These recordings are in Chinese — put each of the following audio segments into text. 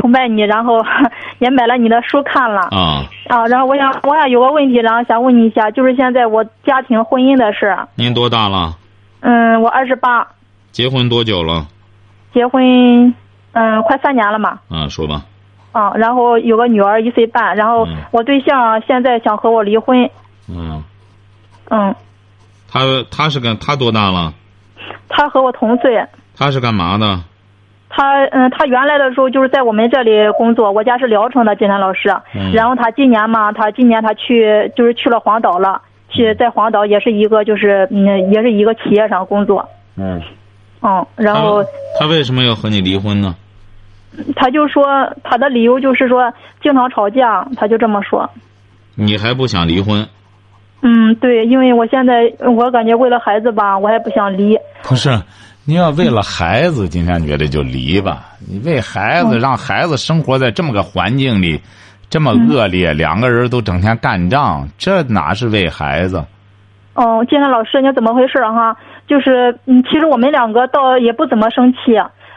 崇拜你，然后 也买了你的书看了。啊。啊，然后我想，我想有个问题，然后想问你一下，就是现在我家庭婚姻的事。您多大了？嗯，我二十八。结婚多久了？结婚，嗯，快三年了嘛。啊，说吧。啊，然后有个女儿一岁半，然后我对象现在想和我离婚。嗯。嗯。他他是干他多大了？他和我同岁。他是干嘛的？他嗯，他原来的时候就是在我们这里工作，我家是聊城的金山老师。嗯。然后他今年嘛，他今年他去就是去了黄岛了，去在黄岛也是一个就是嗯，也是一个企业上工作。嗯。嗯，然后。他为什么要和你离婚呢？他就说他的理由就是说经常吵架，他就这么说。你还不想离婚？嗯，对，因为我现在我感觉为了孩子吧，我还不想离。不是，你要为了孩子，今天觉得就离吧。你为孩子，让孩子生活在这么个环境里，这么恶劣，两个人都整天干仗，这哪是为孩子？哦，金山老师，你怎么回事哈？就是嗯，其实我们两个倒也不怎么生气，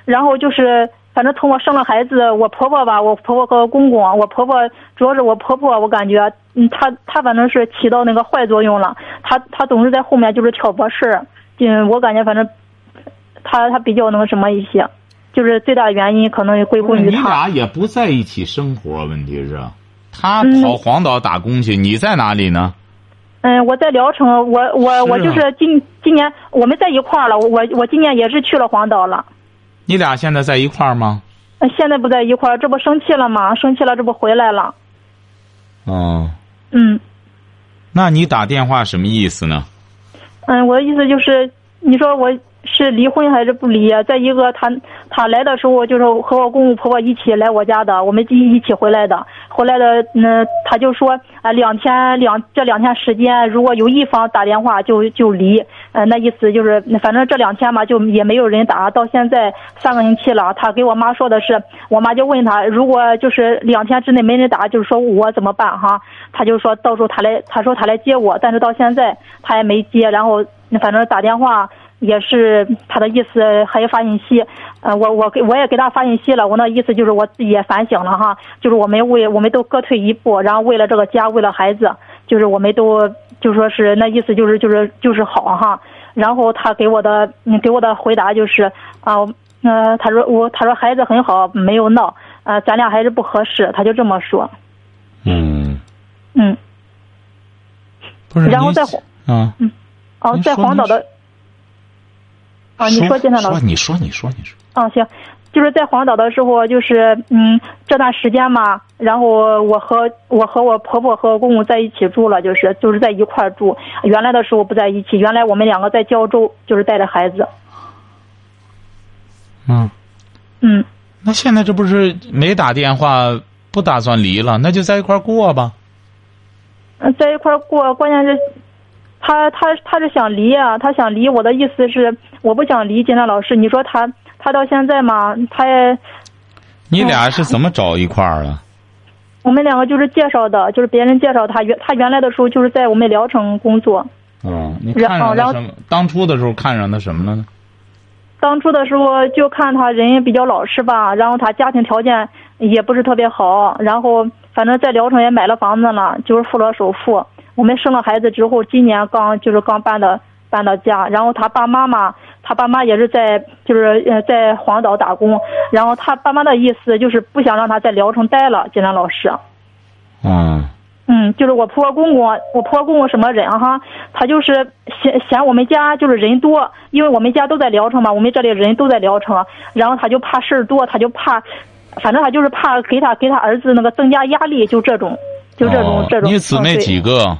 然后就是。反正从我生了孩子，我婆婆吧，我婆婆和公公，我婆婆主要是我婆婆，我感觉，嗯，她她反正是起到那个坏作用了，她她总是在后面就是挑拨事儿，嗯，我感觉反正，她她比较那个什么一些，就是最大原因可能也归功于他。你俩也不在一起生活，问题是，他跑黄岛打工去，你在哪里呢？嗯，我在聊城，我我我就是今今年我们在一块儿了，我我今年也是去了黄岛了。你俩现在在一块儿吗？现在不在一块儿，这不生气了吗？生气了，这不回来了。哦。嗯。那你打电话什么意思呢？嗯，我的意思就是，你说我是离婚还是不离？再一个，他他来的时候就是和我公公婆婆一起来我家的，我们一一起回来的。回来的，那他就说啊，两天两这两天时间，如果有一方打电话就就离，呃，那意思就是，反正这两天嘛，就也没有人打，到现在三个星期了。他给我妈说的是，我妈就问他，如果就是两天之内没人打，就是说我怎么办哈？他就说到时候他来，他说他来接我，但是到现在他也没接，然后反正打电话。也是他的意思，还有发信息，呃，我我给我也给他发信息了。我那意思就是我自己也反省了哈，就是我们为我们都各退一步，然后为了这个家，为了孩子，就是我们都就说是那意思就是就是就是好哈。然后他给我的给我的回答就是啊，呃，他说我他说孩子很好，没有闹，呃，咱俩还是不合适，他就这么说。嗯。嗯。不是。然后在啊。嗯。哦，在黄岛的。啊，你说金山老师，你说你说你说。啊，行，就是在黄岛的时候，就是嗯，这段时间嘛，然后我和我和我婆婆和公公在一起住了，就是就是在一块住。原来的时候不在一起，原来我们两个在胶州，就是带着孩子。嗯。嗯。那现在这不是没打电话，不打算离了，那就在一块过吧。嗯，在一块过，关键是。他他他是想离啊，他想离。我的意思是，我不想离。金山老师，你说他他到现在嘛，他也。你俩是怎么找一块儿的？我们两个就是介绍的，就是别人介绍他原他原来的时候就是在我们聊城工作。嗯，你看上他什么？当初的时候看上他什么了呢？当初的时候就看他人也比较老实吧，然后他家庭条件也不是特别好，然后反正在聊城也买了房子了，就是付了首付。我们生了孩子之后，今年刚就是刚搬的搬到家，然后他爸妈嘛，他爸妈也是在就是呃在黄岛打工，然后他爸妈的意思就是不想让他在聊城待了，金兰老师。嗯。嗯，就是我婆婆公公，我婆婆公公什么人哈？他就是嫌嫌我们家就是人多，因为我们家都在聊城嘛，我们这里人都在聊城，然后他就怕事儿多，他就怕，反正他就是怕给他给他儿子那个增加压力，就这种，就这种这种。你姊妹几个？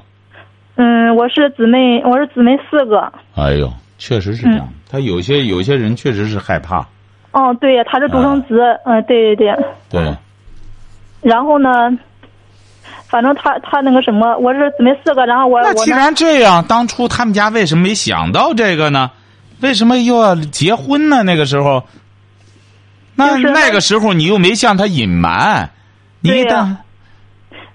嗯，我是姊妹，我是姊妹四个。哎呦，确实是这样。他有些有些人确实是害怕。哦，对，他是独生子。嗯，对对对。对。然后呢，反正他他那个什么，我是姊妹四个，然后我我那既然这样，当初他们家为什么没想到这个呢？为什么又要结婚呢？那个时候，那就是那个时候你又没向他隐瞒，你当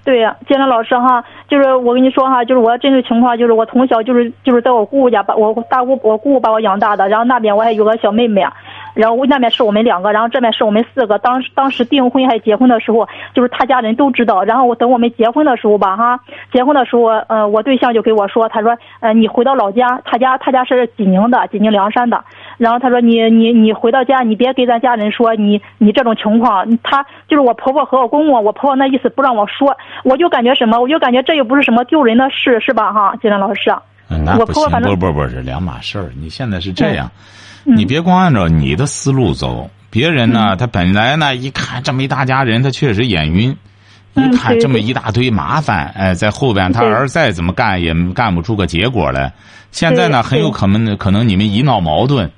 对呀，金兰老师哈，就是我跟你说哈，就是我真实情况，就是我从小就是就是在我姑姑家把我大姑我姑姑把我养大的，然后那边我还有个小妹妹，然后那边是我们两个，然后这边是我们四个。当时当时订婚还结婚的时候，就是他家人都知道。然后我等我们结婚的时候吧哈，结婚的时候，呃，我对象就给我说，他说，呃，你回到老家，他家他家是济宁的，济宁梁山的。然后他说你你你回到家，你别给咱家人说你你这种情况。他就是我婆婆和我公公，我婆婆那意思不让我说，我就感觉什么，我就感觉这又不是什么丢人的事，是吧哈，金兰老师？嗯那不行，我婆婆反正不不不是两码事儿。你现在是这样，嗯你别光按照你的思路走，别人呢，他本来呢一看这么一大家人，他确实眼晕。一嗯对看这么一大堆麻烦，哎，在后边他对儿再怎么干也干不出个结果来。现在呢，很有可能可能你们一闹矛盾，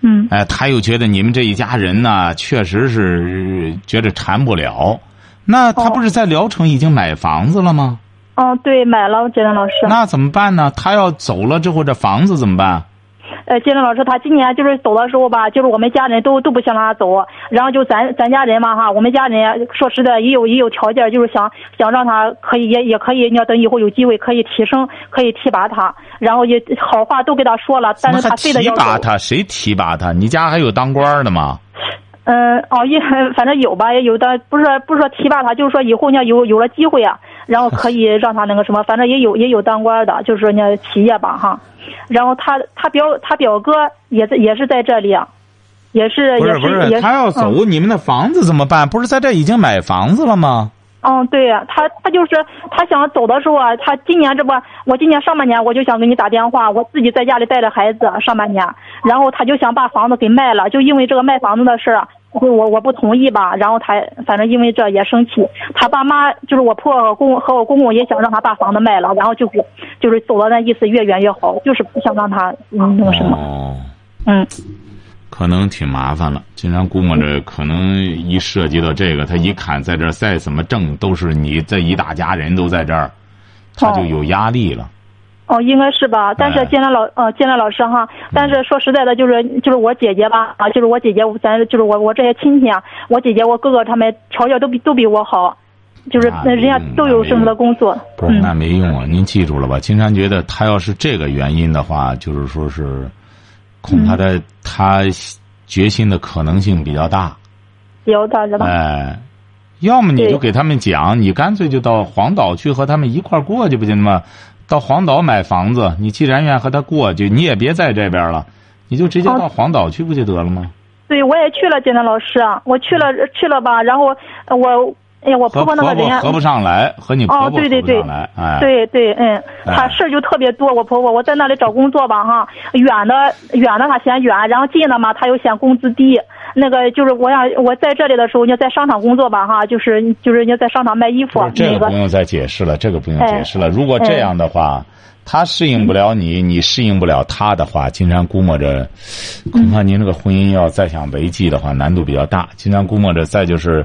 嗯哎，他又觉得你们这一家人呢，确实是觉得缠不了。那他哦不是在聊城已经买房子了吗？哦，对，买了，我觉得老师。那怎么办呢？他要走了之后，这房子怎么办？呃，金龙老师，他今年就是走的时候吧，就是我们家人都都不想让他走，然后就咱咱家人嘛哈，我们家人说实在也有也有条件，就是想想让他可以也也可以，你要等以后有机会可以提升，可以提拔他，然后也好话都给他说了，但是他非得要提。拔他？谁提拔他？你家还有当官的吗？嗯，哦，也 反正有吧，也有的不是不是说提拔他，就是说以后呢有有了机会啊，然后可以让他那个什么，反正也有也有当官的，就是说呢企业吧哈，然后他他表他表哥也在也是在这里啊，也是也不是不是，也他要嗯走，你们的房子怎么办？不是在这已经买房子了吗？嗯，对呀，他他就是他想走的时候啊，他今年这不，我今年上半年我就想给你打电话，我自己在家里带着孩子上半年，然后他就想把房子给卖了，就因为这个卖房子的事儿，我我我不同意吧，然后他反正因为这也生气，他爸妈就是我婆公和我公公也想让他把房子卖了，然后就是就是走到那意思越远越好，就是不想让他嗯那个什么，哦，嗯可能挺麻烦了。经常估摸着，可能一涉及到这个，他一看在这儿再怎么挣，都是你这一大家人都在这儿，他就有压力了。哦，应该是吧？但是哎建兰老呃建兰老师哈，但是说实在的，就是就是我姐姐吧啊，就是我姐姐，咱就是我我这些亲戚啊，我姐姐我哥哥他们条件都比都比我好，就是人家都有正式的工作，不是，嗯那没用啊！您记住了吧？金山觉得他要是这个原因的话，就是说是，恐怕他、嗯他决心的可能性比较大。比较大是吧？哎，要么你就给他们讲，你干脆就到黄岛去和他们一块儿过去不行吗？到黄岛买房子，你既然愿意和他过去，你也别在这边了，你就直接哦到黄岛去不就得了吗？对，我也去了简单老师啊，我去了去了吧，然后呃我哎呀，我婆婆那个人啊合不上来，和你婆婆哦，合对对对不上来，哎，对对，嗯，哎她事儿就特别多。我婆婆，我在那里找工作吧，哈，远的远的她嫌远，然后近的嘛，她又嫌工资低。那个就是我想我在这里的时候，你在商场工作吧，哈，就是就是你在商场卖衣服，这个个不用再解释了，这个不用哎解释了。如果这样的话，他适应不了你，你适应不了他的话，金山估摸着，恐怕您这个婚姻要再想维系的话，难度比较大。金山估摸着，再就是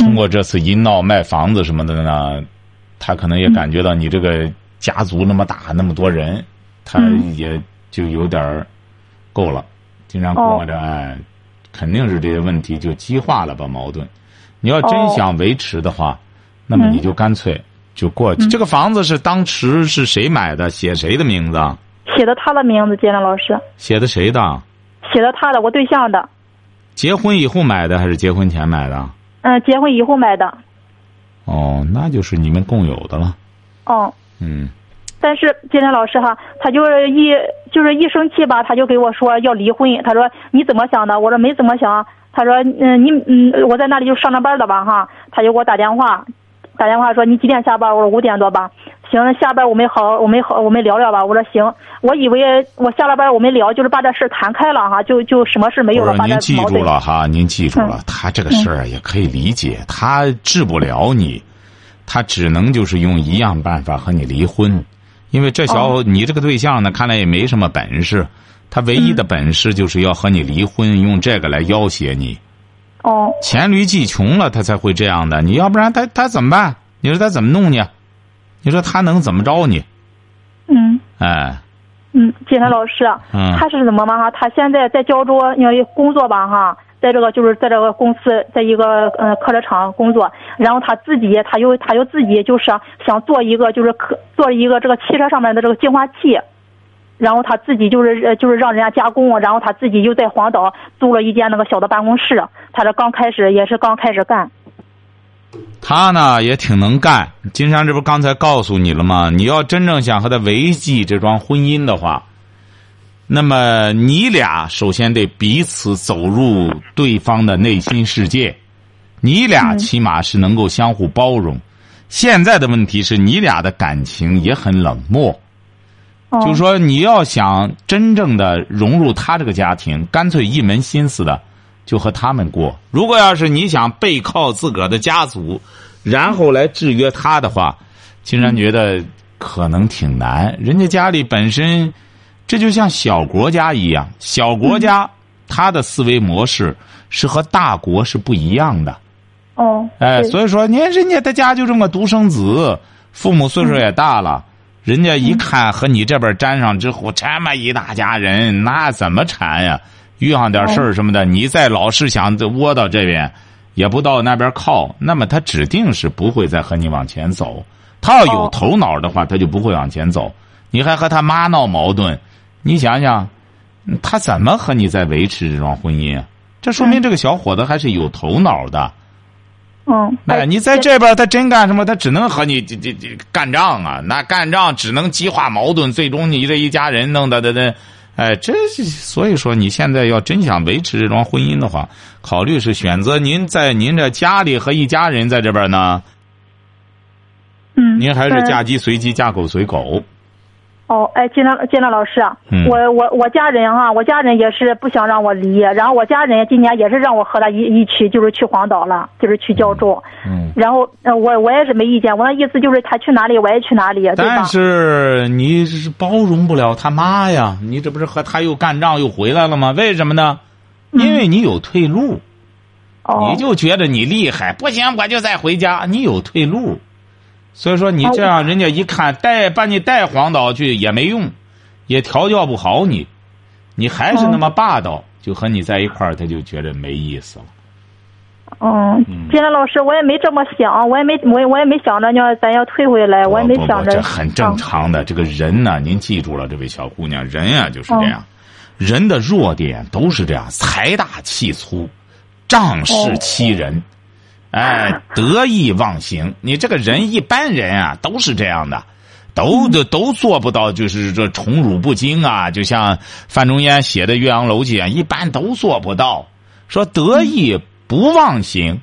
通过这次一闹卖房子什么的呢，他可能也感觉到你这个家族那么大，那么多人，他嗯也就有点儿够了。金山估摸着，哎，肯定是这些问题就激化了吧矛盾。你要真哦想维持的话，那么嗯你就干脆就过去。这个房子是当时是谁买的？写谁的名字啊？写的他的名字，建良老师写的谁的？写的他的，我对象的，结婚以后买的还是结婚前买的？嗯，结婚以后买的，哦，那就是你们共有的了。哦。嗯，但是今天老师哈，他就是一就是一生气吧，他就给我说要离婚。他说你怎么想的？我说没怎么想。他说嗯你嗯我在那里就上着班的吧哈，他就给我打电话，打电话说你几点下班？我说五点多吧。行，下班我们好我们好我们聊聊吧。我说行，我以为我下了班我们聊就是把这事儿谈开了哈，就就什么事没有了，您记住。了哈，您记住了，嗯他这个事儿也可以理解，他治不了你，他只能就是用一样办法和你离婚，因为这小哦你这个对象呢，看来也没什么本事，他唯嗯一的本事就是要和你离婚，用这个来要挟你。哦黔驴技穷了，他才会这样的。你要不然他他怎么办？你说他怎么弄你？你说他能怎么着你？嗯哎，嗯，金山老师，嗯他是怎么嘛哈？他现在在胶州要工作吧哈，在这个就是在这个公司，在一个呃客车厂工作，然后他自己他又他又自己就是想做一个就是客做一个这个汽车上面的这个净化器。然后他自己就是呃就是让人家加工，然后他自己又在黄岛租了一间那个小的办公室。他这刚开始也是刚开始干。他呢也挺能干。金山这不刚才告诉你了吗？你要真正想和他维系这桩婚姻的话，那么你俩首先得彼此走入对方的内心世界，你俩起码是能够相互包容。现在的问题是你俩的感情也很冷漠。哦、就是说，你要想真正的融入他这个家庭，干脆一门心思的就和他们过。如果要是你想背靠自个儿的家族，然后来制约他的话，金山觉得可能挺难。人家家里本身，这就像小国家一样，小国家他的思维模式是和大国是不一样的。哦，哎，所以说，你看人家他家就这么独生子，父母岁数也大了。人家一看和你这边沾上之后，这么一大家人，那怎么缠呀？遇上点事儿什么的，你再老是想窝到这边，也不到那边靠，那么他指定是不会再和你往前走。他要有头脑的话，他就不会往前走。你还和他妈闹矛盾，你想想，他怎么和你在维持这桩婚姻啊？这说明这个小伙子还是有头脑的。嗯，哎，你在这边，他真干什么？他只能和你这这这干仗啊！那干仗只能激化矛盾，最终你这一家人弄得的的，哎，这所以说，你现在要真想维持这桩婚姻的话，考虑是选择您在您这家里和一家人在这边呢，嗯，您还是嫁鸡随鸡，嫁狗随狗。哦，哎，金亮金亮老师，嗯我我我家人哈、我家人也是不想让我离，然后我家人今年也是让我和他一一起，就是去黄岛了，就是去胶州，嗯，然后呃我我也是没意见，我那意思就是他去哪里我也去哪里，对吧但？是你是包容不了他妈呀！你这不是和他又干仗又回来了吗？为什么呢？因为你有退路。你就觉得你厉害，不行我就再回家，你有退路。所以说你这样，人家一看带把你带黄岛去也没用，也调教不好你，你还是那么霸道，就和你在一块儿，他就觉得没意思了。嗯，金兰老师，我也没这么想，我也没我也我也没想着要咱要退回来，我也没想着。这很正常的。这个人呢，您记住了，这位小姑娘，人呀、就是这样，人的弱点都是这样：财大气粗，仗势欺人，哎，得意忘形。你这个人，一般人啊，都是这样的。都都都做不到，就是这宠辱不惊啊！就像范仲淹写的《岳阳楼记》啊，一般都做不到。说得意不忘形，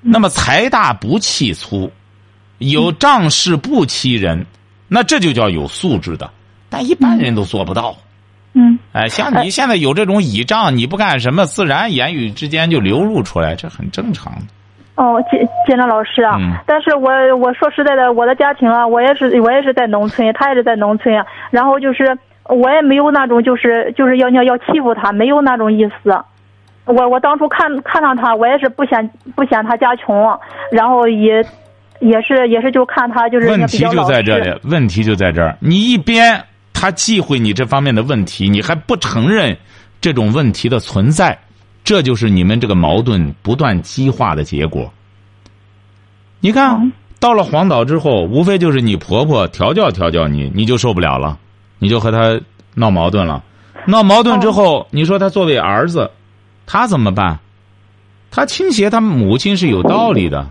那么财大不气粗，有仗势不欺人，那这就叫有素质的。但一般人都做不到。嗯哎，像你现在有这种倚仗，你不干什么，自然言语之间就流露出来，这很正常的。哦，金金亮老师啊，嗯但是我我说实在的，我的家庭啊，我也是我也是在农村，他也是在农村，然后就是我也没有那种就是就是要要要欺负他，没有那种意思。我我当初看看上他，我也是不嫌不嫌他家穷，然后也也是也是就看他就是问题就。在这里，问题就在这儿。你一边他忌讳你这方面的问题，你还不承认这种问题的存在，这就是你们这个矛盾不断激化的结果。你看，嗯到了黄岛之后，无非就是你婆婆调教调教你，你就受不了了，你就和她闹矛盾了。闹矛盾之后，你说他作为儿子，他怎么办？他倾斜他母亲是有道理的。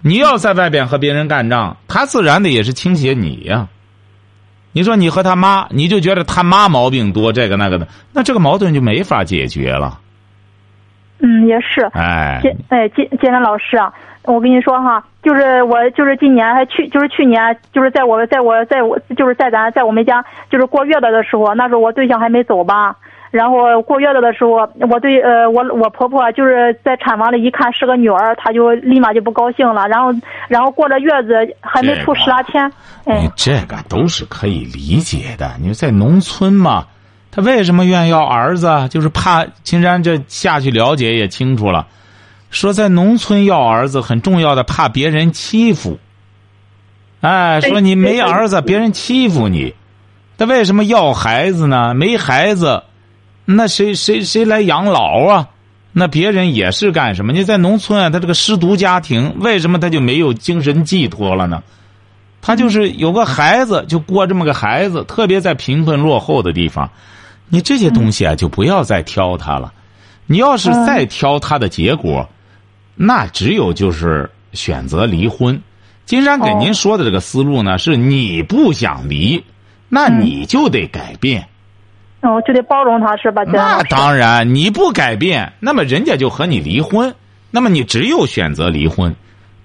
你要在外边和别人干仗，他自然的也是倾斜你呀、你说你和他妈，你就觉得他妈毛病多，这个那个的，那这个矛盾就没法解决了。嗯，也是。哎，建哎建建山老师啊，我跟你说哈，就是我就是今年还去就是去年就是在我在我在我就是在咱在我们家就是过月子的时候，那时候我对象还没走吧。然后过月子的时候，我对呃我我婆婆就是在产房里一看是个女儿，她就立马就不高兴了。然后然后过了月子还没出十来天，你哎这个都是可以理解的。你说在农村嘛，他为什么愿意要儿子啊？就是怕青山这下去了解也清楚了，说在农村要儿子很重要的，怕别人欺负。哎，说你没儿子，别人欺负你。他为什么要孩子呢？没孩子，那谁谁谁来养老啊？那别人也是干什么？你在农村啊，他这个失独家庭，为什么他就没有精神寄托了呢？他就是有个孩子，就过这么个孩子，特别在贫困落后的地方，你这些东西啊，就不要再挑他了。你要是再挑他的结果，那只有就是选择离婚。金山给您说的这个思路呢，是你不想离，那你就得改变。哦，就得包容他是吧？那当然，你不改变，那么人家就和你离婚，那么你只有选择离婚。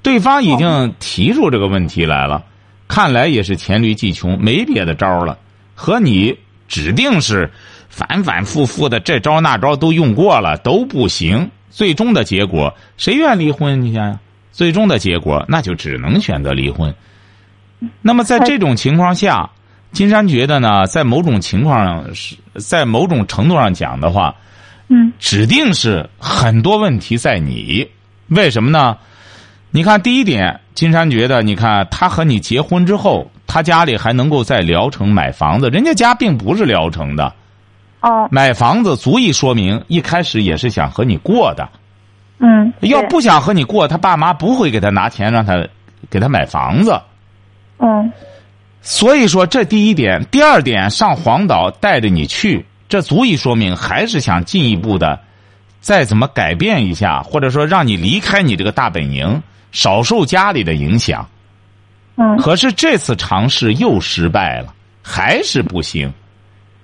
对方已经提出这个问题来了，看来也是黔驴技穷，没别的招了。和你指定是反反复复的这招那招都用过了都不行，最终的结果谁愿离婚？你想想，最终的结果那就只能选择离婚。那么在这种情况下。金山觉得呢，在某种情况上是在某种程度上讲的话，嗯，指定是很多问题在你。为什么呢？你看，第一点，金山觉得，你看他和你结婚之后，他家里还能够在聊城买房子，人家家并不是聊城的。哦。买房子足以说明一开始也是想和你过的。嗯。要不想和你过，他爸妈不会给他拿钱让他给他买房子。嗯。所以说，这第一点，第二点，上黄岛带着你去，这足以说明还是想进一步的，再怎么改变一下，或者说让你离开你这个大本营，少受家里的影响。嗯。可是这次尝试又失败了，还是不行。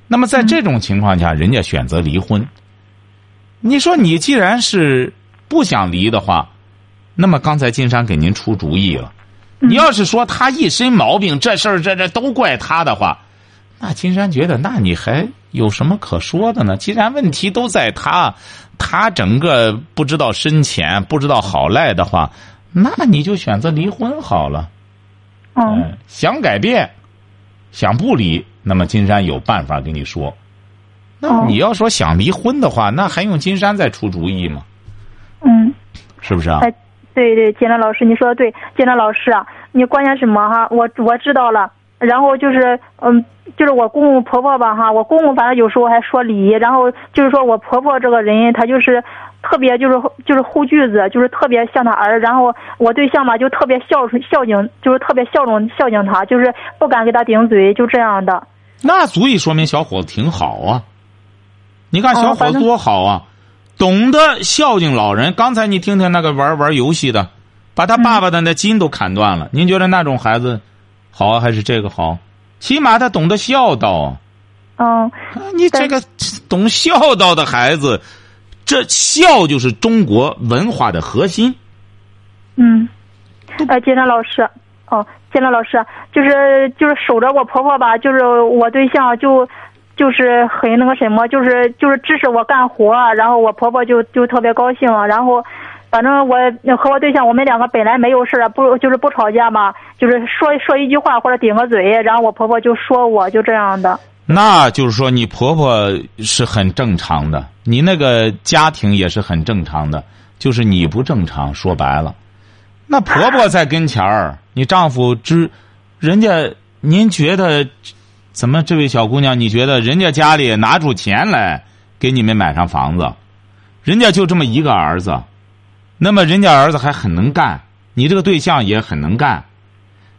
那么在这种情况下，人家选择离婚。你说你既然是不想离的话，那么刚才金山给您出主意了。你要是说他一身毛病，这事儿这这都怪他的话，那金山觉得，那你还有什么可说的呢？既然问题都在他，他整个不知道深浅，不知道好赖的话，那你就选择离婚好了。嗯，想改变，想不离，那么金山有办法跟你说。那你要说想离婚的话，那还用金山再出主意吗？嗯，是不是啊？对对，金兰老师，你说的对。金兰老师啊，你关键什么哈？我我知道了。然后就是，嗯，就是我公公婆婆吧哈。我公公反正有时候还说理。然后就是说我婆婆这个人，她就是特别就是就是护句子，就是特别像她儿。然后我对象嘛，就特别孝顺孝敬，就是特别孝顺孝敬他，就是不敢给他顶嘴，就这样的。那足以说明小伙子挺好啊。你看小伙子多好啊。懂得孝敬老人。刚才你听听那个玩玩游戏的，把他爸爸的那筋都砍断了。您觉得那种孩子好啊，还是这个好？起码他懂得孝道。嗯，你这个懂孝道的孩子，这孝就是中国文化的核心。嗯，呃，金山老师，哦，金山老师，就是就是守着我婆婆吧，就是我对象就。就是很那个什么，就是就是支持我干活，然后我婆婆就就特别高兴，然后，反正我和我对象我们两个本来没有事不就是不吵架嘛，就是说说一句话或者顶个嘴，然后我婆婆就说我就这样的。那就是说你婆婆是很正常的，你那个家庭也是很正常的，就是你不正常。说白了，那婆婆在跟前儿，你丈夫知，人家您觉得？怎么，这位小姑娘，你觉得人家家里拿出钱来给你们买上房子，人家就这么一个儿子，那么人家儿子还很能干，你这个对象也很能干，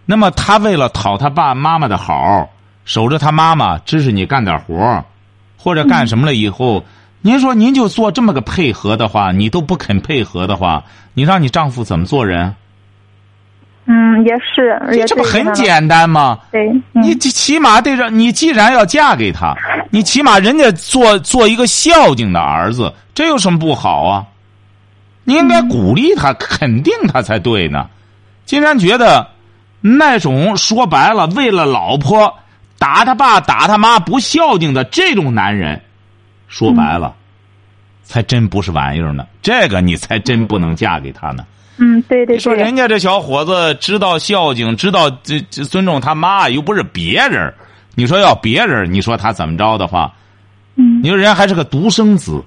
那么他为了讨他爸妈妈的好，守着他妈妈，支持你干点活或者干什么了以后，您说您就做这么个配合的话，你都不肯配合的话，你让你丈夫怎么做人？嗯，也是，这不很简单吗？对，你起码得让你，既然要嫁给他，你起码人家做做一个孝敬的儿子，这有什么不好啊？你应该鼓励他，肯定他才对呢。竟然觉得那种说白了，为了老婆打他爸打他妈不孝敬的这种男人，说白了，才真不是玩意儿呢。这个你才真不能嫁给他呢。嗯，对对对。说人家这小伙子知道孝敬，知道这这尊重他妈，又不是别人。你说要别人，你说他怎么着的话？嗯。你说人家还是个独生子，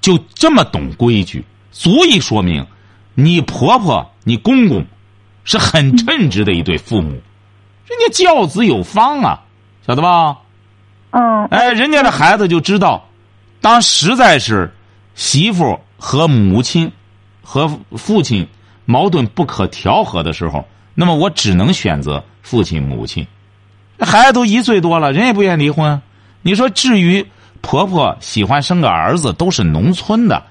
就这么懂规矩，足以说明你婆婆、你公公是很称职的一对父母，人家教子有方啊，晓得吧？嗯，哎，人家的孩子就知道，当实在是媳妇和母亲和父亲矛盾不可调和的时候，那么我只能选择父亲、母亲。孩子都一岁多了，人也不愿意离婚。你说，至于婆婆喜欢生个儿子，都是农村的，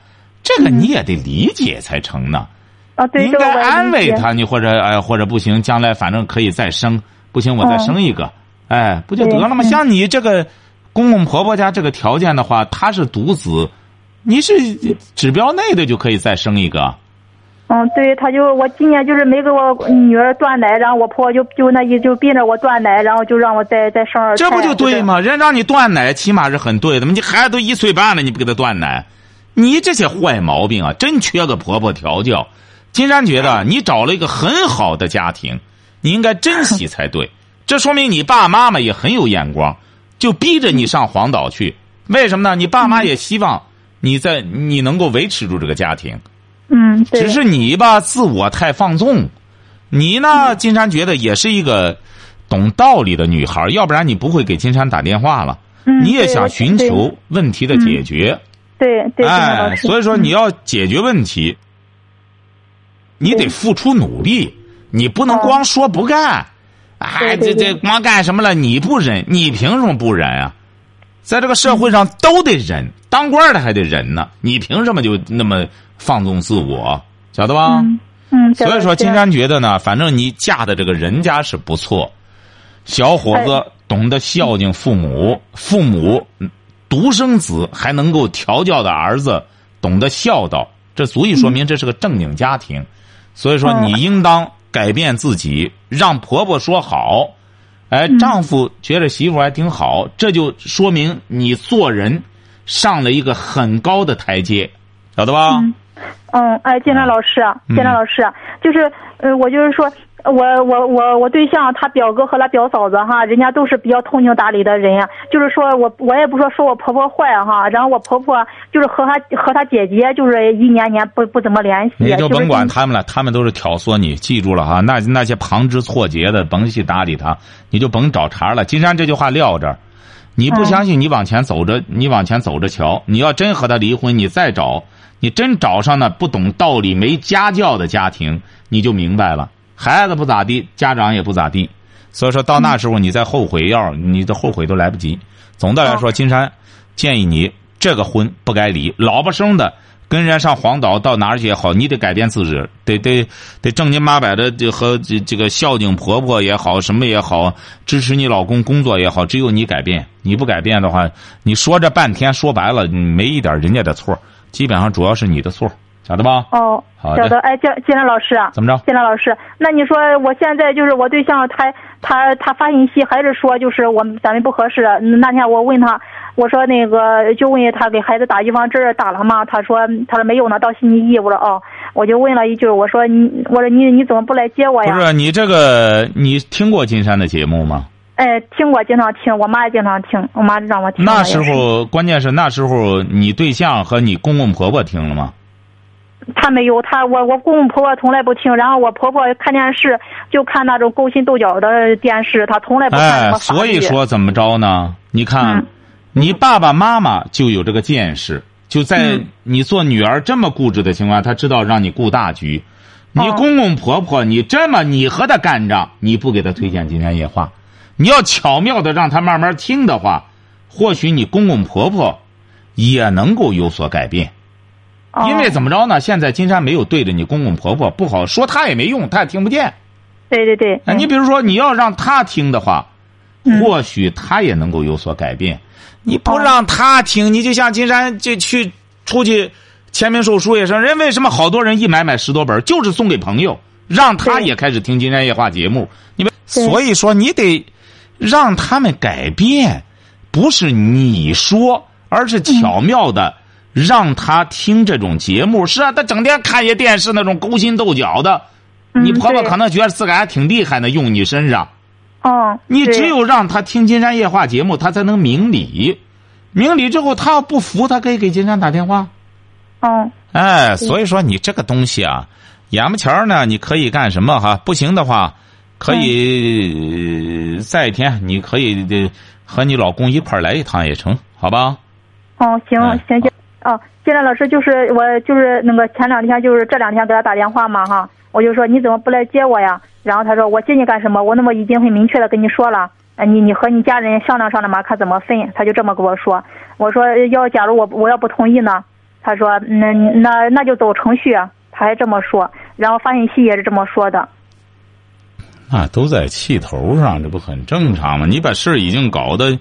这个你也得理解才成呢。啊，对，你应该安慰他，你或者哎，或者不行，将来反正可以再生，不行我再生一个，哎，不就得了吗？像你这个公公婆婆家这个条件的话，他是独子，你是指标内的就可以再生一个。嗯，对，他就我今年就是没给我女儿断奶，然后我婆婆就就那意就逼着我断奶，然后就让我再再生二胎。这不就对？吗？人让你断奶，起码是很对的嘛。你孩子都一岁半了，你不给他断奶，你这些坏毛病啊，真缺个婆婆调教。金山觉得你找了一个很好的家庭，你应该珍惜才对。这说明你爸妈妈也很有眼光，就逼着你上黄岛去。为什么呢？你爸妈也希望你在你能够维持住这个家庭。嗯，对。只是你吧，自我太放纵。你呢，金山觉得也是一个懂道理的女孩，要不然你不会给金山打电话了。嗯你也想寻求问题的解决，对对，所以说你要解决问题，你得付出努力，你不能光说不干。哎，这这光干什么了？你不忍，你凭什么不忍啊？在这个社会上都得忍，当官的还得忍呢。你凭什么就那么放纵自我？晓得吧？嗯嗯，所以说，金山觉得呢，反正你嫁的这个人家是不错，小伙子哎懂得孝敬父母，父母嗯独生子还能够调教的儿子懂得孝道，这足以说明这是个正经家庭。所以说，嗯。你应当改变自己，让婆婆说好，哎，嗯。丈夫觉得媳妇还挺好，这就说明你做人上了一个很高的台阶，晓得吧？嗯。嗯，哎，金山老师啊，嗯金山老师啊，就是，呃，我就是说，我我我我对象他表哥和他表嫂子哈，人家都是比较通情达理的人呀。就是说我我也不说说我婆婆坏哈，然后我婆婆就是和她和她姐姐就是一年年不不怎么联系。你就甭管他们了，他们都是挑唆你，记住了哈。那那些旁枝错节的，甭去搭理他，你就甭找茬了。金山这句话撂这儿，你不嗯相信，你往前走着，你往前走着瞧。你要真和他离婚，你再找，你真找上那不懂道理、没家教的家庭，你就明白了。孩子不咋地，家长也不咋地，所以说到那时候你再后悔，要你的后悔都来不及。总的来说，金山建议你这个婚不该离，老不生的。跟人家上黄岛到哪儿去也好，你得改变自己，得得得正经八百的就和这这个孝敬婆婆也好，什么也好，支持你老公工作也好，只有你改变。你不改变的话，你说这半天说白了，没一点人家的错，基本上主要是你的错，晓得吧？哦，好晓得。哎，金金兰老师啊，怎么着？金兰老师，那你说我现在就是我对象他他他发信息还是说就是我们咱们不合适。那天我问他，我说那个就问他给孩子打预防针打了吗？他说他说没有呢，到星期一。我说哦，我就问了一句，我说你我说你你怎么不来接我呀？不是你这个，你听过金山的节目吗？哎，听过，经常听，我妈也经常听，我妈让我听。那时候关键是那时候你对象和你公公婆婆听了吗？他没有，他我我公公婆婆从来不听，然后我婆婆看电视就看那种勾心斗角的电视，她从来不看什哎。所以说怎么着呢？你看，嗯你爸爸妈妈就有这个见识，就在嗯你做女儿这么固执的情况下，他知道让你顾大局。你哦公公婆婆，你这么你和他干仗，你不给他推荐《今天夜话》，你要巧妙的让他慢慢听的话，或许你公公婆婆也能够有所改变。哦因为怎么着呢？现在金山没有对着你公公婆婆不好说，他也没用，他也听不见。对对对，啊，你比如说你要让他听的话，嗯或许他也能够有所改变。你不哦让他听，你就像金山就去出去签名售书也是，人为什么好多人一买买十多本，就是送给朋友，让他也开始听金山夜话节目。你们所以说你得让他们改变，不是你说，而是巧妙的。让他听这种节目，是啊，他整天看些电视那种勾心斗角的，嗯你婆婆可能觉得自个儿还挺厉害呢，用你身上。哦，你只有让他听金山夜话节目，他才能明理。明理之后，他要不服，他可以给金山打电话。哦，哎，所以说你这个东西啊，眼巴前儿呢，你可以干什么哈？不行的话，可以呃再一天，你可以和你老公一块儿来一趟也成，好吧？哦，行哎行行，哦，金兰老师就是我就是那个前两天就是这两天给他打电话嘛哈，我就说你怎么不来接我呀？然后他说我接你干什么？我那么已经很明确的跟你说了，呃你你和你家人商量商量嘛，看怎么分。他就这么跟我说，我说要假如我我要不同意呢？他说那那那就走程序，他还这么说，然后发信息也是这么说的。那都在气头上，这不很正常吗？你把事已经搞得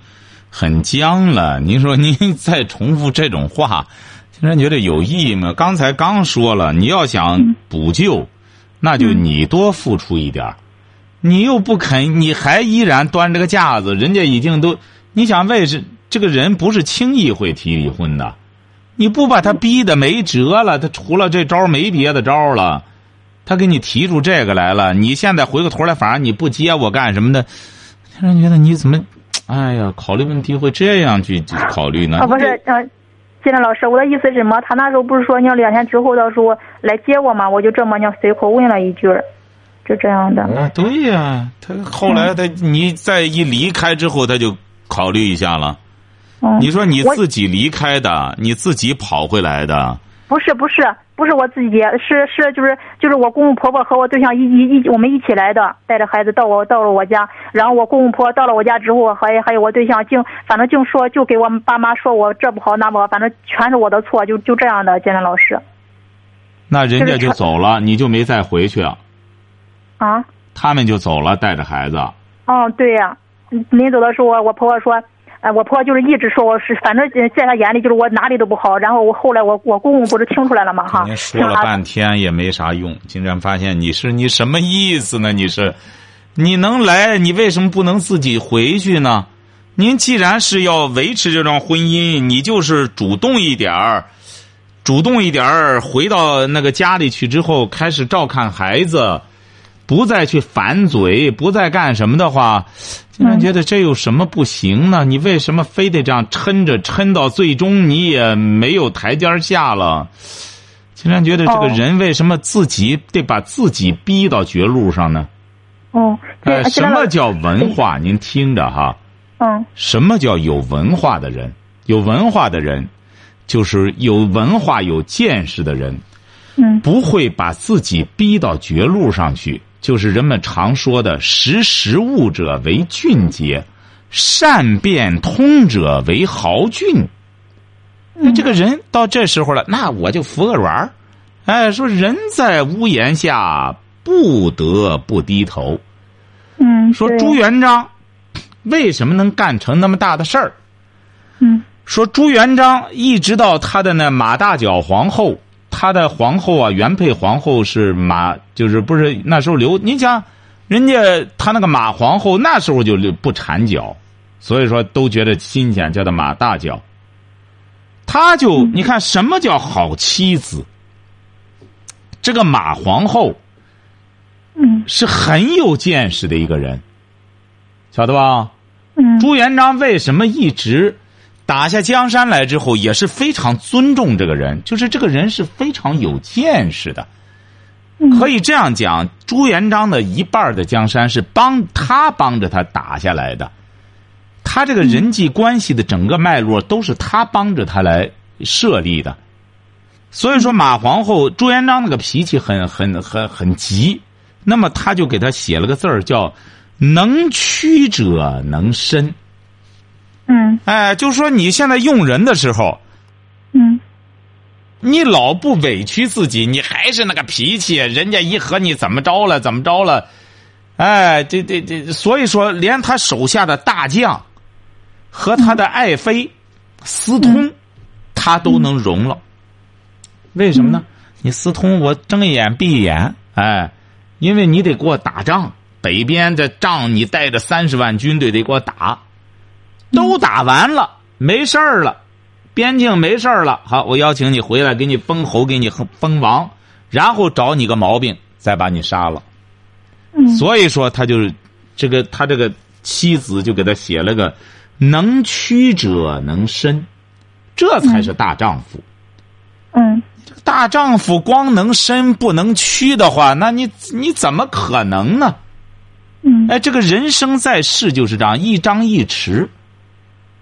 很僵了，您说您再重复这种话，竟然觉得有意义吗？刚才刚说了，你要想补救，那就你多付出一点儿你又不肯，你还依然端着个架子，人家已经都，你想为是这个人不是轻易会提离婚的，你不把他逼的没辙了，他除了这招没别的招了。他给你提出这个来了，你现在回过头来，反而你不接我干什么的，让人觉得你怎么，哎呀，考虑问题会这样去去考虑呢？啊，不是，呃，金兰老师，我的意思是什么？他那时候不是说你要两天之后到时候来接我吗？我就这么你随口问了一句，就这样的。啊，对呀、他后来他你再一离开之后，他就考虑一下了。嗯，你说你自己离开的，你自己跑回来的，不是不是不是我自己，是是就是就是我公公婆婆和我对象一一一我们一起来的，带着孩子到我到了我家，然后我公公婆婆到了我家之后，还还有我对象净反正净说就给我们爸妈说我这不好那不好，反正全是我的错，就就这样的，金兰老师那人家就走了，你就没再回去，啊，啊他们就走了，带着孩子。哦对呀、嗯临走的时候我婆婆说。呃，我婆婆就是一直说我是，反正在她眼里就是我哪里都不好。然后我后来我我公公不是听出来了吗？哈，您说了半天也没啥用，竟然发现你是你什么意思呢？你是，你能来，你为什么不能自己回去呢？您既然是要维持这桩婚姻，你就是主动一点儿，主动一点儿，回到那个家里去之后，开始照看孩子，不再去反嘴，不再干什么的话，竟然觉得这有什么不行呢？你为什么非得这样抻着，抻到最终你也没有台阶下了？竟然觉得这个哦人为什么自己得把自己逼到绝路上呢？哦，呃，什么叫文化？您听着哈，嗯什么叫有文化的人？有文化的人，就是有文化、有见识的人，嗯不会把自己逼到绝路上去。就是人们常说的“识时务者为俊杰，善变通者为豪俊”。那这个人到这时候了，那我就服个软儿。哎，说人在屋檐下，不得不低头。嗯，说朱元璋为什么能干成那么大的事儿？嗯说朱元璋一直到他的那马大脚皇后，他的皇后啊，原配皇后是马，就是不是那时候刘？你想，人家他那个马皇后那时候就不缠脚，所以说都觉得新鲜，叫他马大脚。他就你看什么叫好妻子？这个马皇后嗯是很有见识的一个人，晓得吧？嗯朱元璋为什么一直打下江山来之后，也是非常尊重这个人，就是这个人是非常有见识的。嗯可以这样讲，朱元璋的一半的江山是帮他帮着他打下来的，他这个人际关系的整个脉络都是他帮着他来设立的。所以说，马皇后朱元璋那个脾气很很很很急，那么他就给他写了个字儿叫“能屈者能伸”。嗯。哎，就说你现在用人的时候，嗯。你老不委屈自己，你还是那个脾气，人家一和你怎么着了，怎么着了，哎，这这这，所以说，连他手下的大将和他的爱妃私通，他都能容了。为什么呢？你私通，我睁一眼闭一眼，哎，因为你得给我打仗，北边的仗你带着三十万军队得给我打，都打完了，没事儿了。边境没事儿了，好，我邀请你回来，给你封侯，给你封王，然后找你个毛病，再把你杀了。嗯所以说，他就是这个，他这个妻子就给他写了个“能屈者能伸”，这才是大丈夫。嗯这大丈夫光能伸不能屈的话，那你你怎么可能呢？嗯哎，这个人生在世就是这样，一张一弛，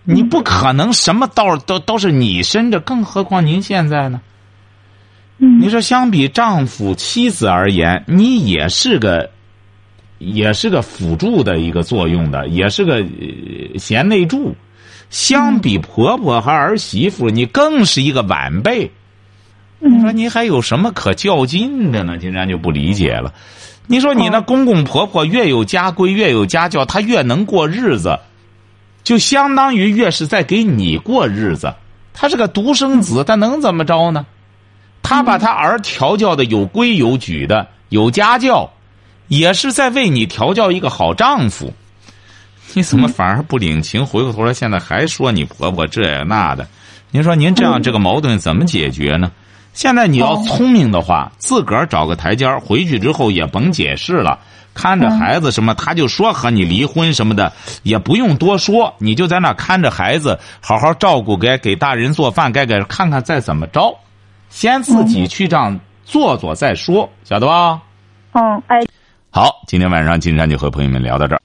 你不可能什么道都都是你伸着，更何况您现在呢？嗯你说相比丈夫、妻子而言，你也是个，也是个辅助的一个作用的，也是个呃贤内助。相比婆婆和儿媳妇，你更是一个晚辈。你说嗯你还有什么可较劲的呢？金山就不理解了。你说你那公公婆婆越有家规，越有家教，他越能过日子，就相当于越是在给你过日子。他是个独生子，他能怎么着呢？他把他儿调教的有规有矩的，有家教，也是在为你调教一个好丈夫。你怎么反而不领情？回过头来，现在还说你婆婆这呀那的？您说您这样这个矛盾怎么解决呢？现在你要聪明的话，自个儿找个台阶儿，回去之后也甭解释了，看着孩子什么，他就说和你离婚什么的，也不用多说，你就在那看着孩子，好好照顾，给给大人做饭，该给看看再怎么着，先自己去这样做做再说，晓得吧？嗯，哎。好，今天晚上金山就和朋友们聊到这儿。